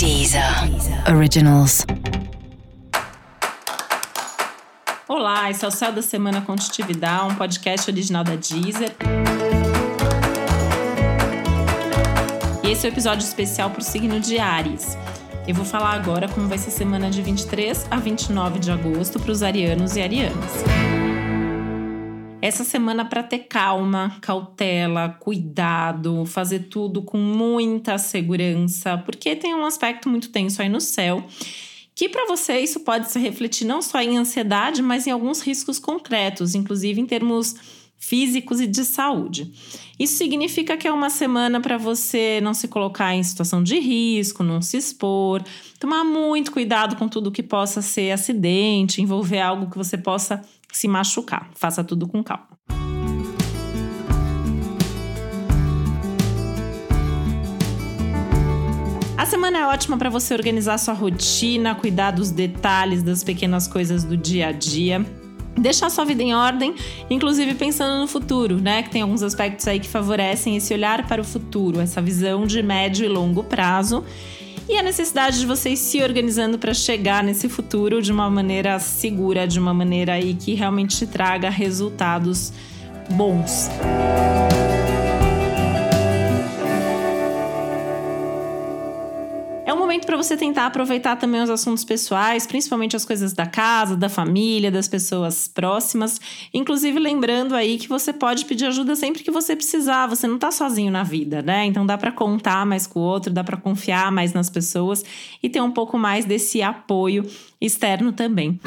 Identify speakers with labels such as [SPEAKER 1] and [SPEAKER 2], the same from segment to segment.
[SPEAKER 1] Deezer Originals.
[SPEAKER 2] Olá, esse é o Céu da Semana Contitividade, um podcast original da Deezer. E esse é o um episódio especial para o signo de Ares. Eu vou falar agora como vai ser a semana de 23 a 29 de agosto para os arianos e arianas essa semana para ter calma, cautela, cuidado, fazer tudo com muita segurança, porque tem um aspecto muito tenso aí no céu. Que para você isso pode se refletir não só em ansiedade, mas em alguns riscos concretos, inclusive em termos físicos e de saúde. Isso significa que é uma semana para você não se colocar em situação de risco, não se expor, tomar muito cuidado com tudo que possa ser acidente, envolver algo que você possa se machucar. Faça tudo com calma. A semana é ótima para você organizar sua rotina, cuidar dos detalhes, das pequenas coisas do dia a dia deixar sua vida em ordem, inclusive pensando no futuro, né? Que tem alguns aspectos aí que favorecem esse olhar para o futuro, essa visão de médio e longo prazo e a necessidade de vocês se organizando para chegar nesse futuro de uma maneira segura, de uma maneira aí que realmente te traga resultados bons. Momento para você tentar aproveitar também os assuntos pessoais, principalmente as coisas da casa, da família, das pessoas próximas. Inclusive, lembrando aí que você pode pedir ajuda sempre que você precisar. Você não tá sozinho na vida, né? Então dá para contar mais com o outro, dá para confiar mais nas pessoas e ter um pouco mais desse apoio externo também.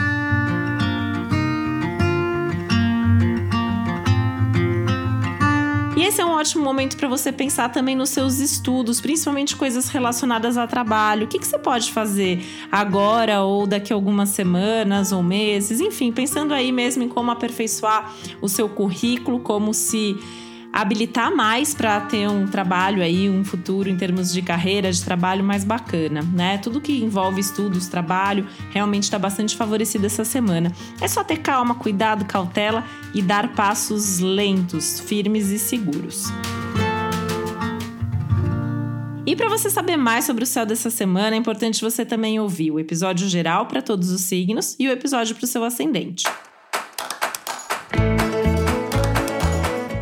[SPEAKER 2] Esse é um ótimo momento para você pensar também nos seus estudos, principalmente coisas relacionadas a trabalho. O que, que você pode fazer agora ou daqui a algumas semanas ou meses? Enfim, pensando aí mesmo em como aperfeiçoar o seu currículo, como se habilitar mais para ter um trabalho aí, um futuro em termos de carreira, de trabalho mais bacana, né? Tudo que envolve estudos, trabalho, realmente está bastante favorecido essa semana. É só ter calma, cuidado, cautela e dar passos lentos, firmes e seguros. E para você saber mais sobre o céu dessa semana, é importante você também ouvir o episódio geral para todos os signos e o episódio para o seu ascendente.